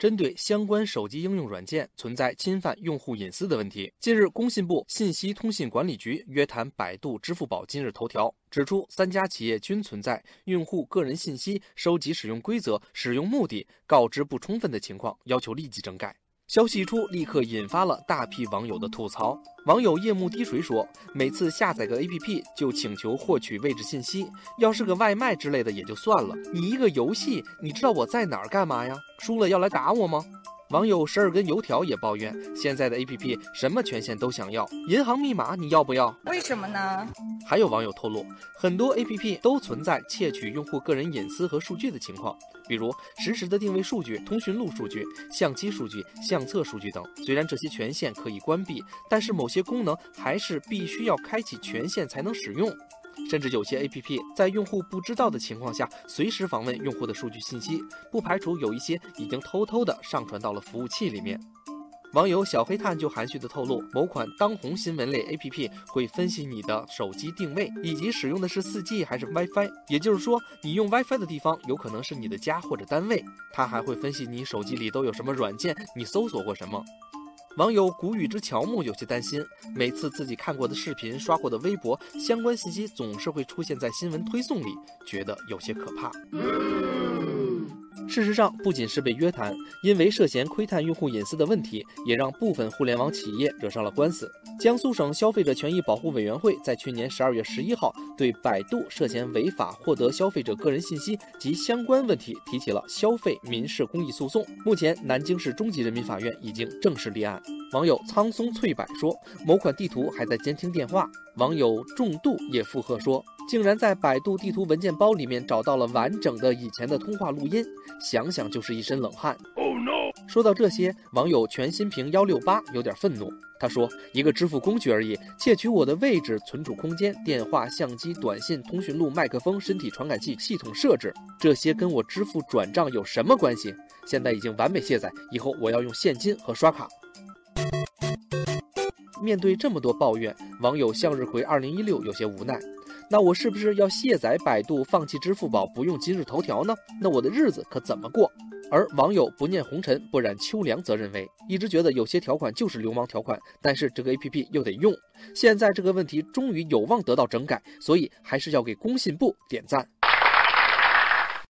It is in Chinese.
针对相关手机应用软件存在侵犯用户隐私的问题，近日，工信部信息通信管理局约谈百度、支付宝、今日头条，指出三家企业均存在用户个人信息收集使用规则、使用目的告知不充分的情况，要求立即整改。消息一出，立刻引发了大批网友的吐槽。网友夜幕滴水说：“每次下载个 APP 就请求获取位置信息，要是个外卖之类的也就算了，你一个游戏，你知道我在哪儿干嘛呀？输了要来打我吗？”网友十二根油条也抱怨，现在的 A P P 什么权限都想要，银行密码你要不要？为什么呢？还有网友透露，很多 A P P 都存在窃取用户个人隐私和数据的情况，比如实时的定位数据、通讯录数据、相机数据、相册数据等。虽然这些权限可以关闭，但是某些功能还是必须要开启权限才能使用。甚至有些 APP 在用户不知道的情况下，随时访问用户的数据信息，不排除有一些已经偷偷的上传到了服务器里面。网友小黑炭就含蓄的透露，某款当红新闻类 APP 会分析你的手机定位，以及使用的是 4G 还是 WiFi，也就是说，你用 WiFi 的地方有可能是你的家或者单位。它还会分析你手机里都有什么软件，你搜索过什么。网友谷雨之乔木有些担心，每次自己看过的视频、刷过的微博相关信息总是会出现在新闻推送里，觉得有些可怕。事实上，不仅是被约谈，因为涉嫌窥探用户隐私的问题，也让部分互联网企业惹上了官司。江苏省消费者权益保护委员会在去年十二月十一号对百度涉嫌违法获得消费者个人信息及相关问题提起了消费民事公益诉讼。目前，南京市中级人民法院已经正式立案。网友苍松翠柏说，某款地图还在监听电话。网友重度也附和说。竟然在百度地图文件包里面找到了完整的以前的通话录音，想想就是一身冷汗。说到这些，网友全新屏幺六八有点愤怒。他说：“一个支付工具而已，窃取我的位置、存储空间、电话、相机、短信、通讯录、麦克风、身体传感器、系统设置，这些跟我支付转账有什么关系？现在已经完美卸载，以后我要用现金和刷卡。”面对这么多抱怨，网友向日葵二零一六有些无奈。那我是不是要卸载百度，放弃支付宝，不用今日头条呢？那我的日子可怎么过？而网友不念红尘不染秋凉则认为，一直觉得有些条款就是流氓条款，但是这个 A P P 又得用。现在这个问题终于有望得到整改，所以还是要给工信部点赞。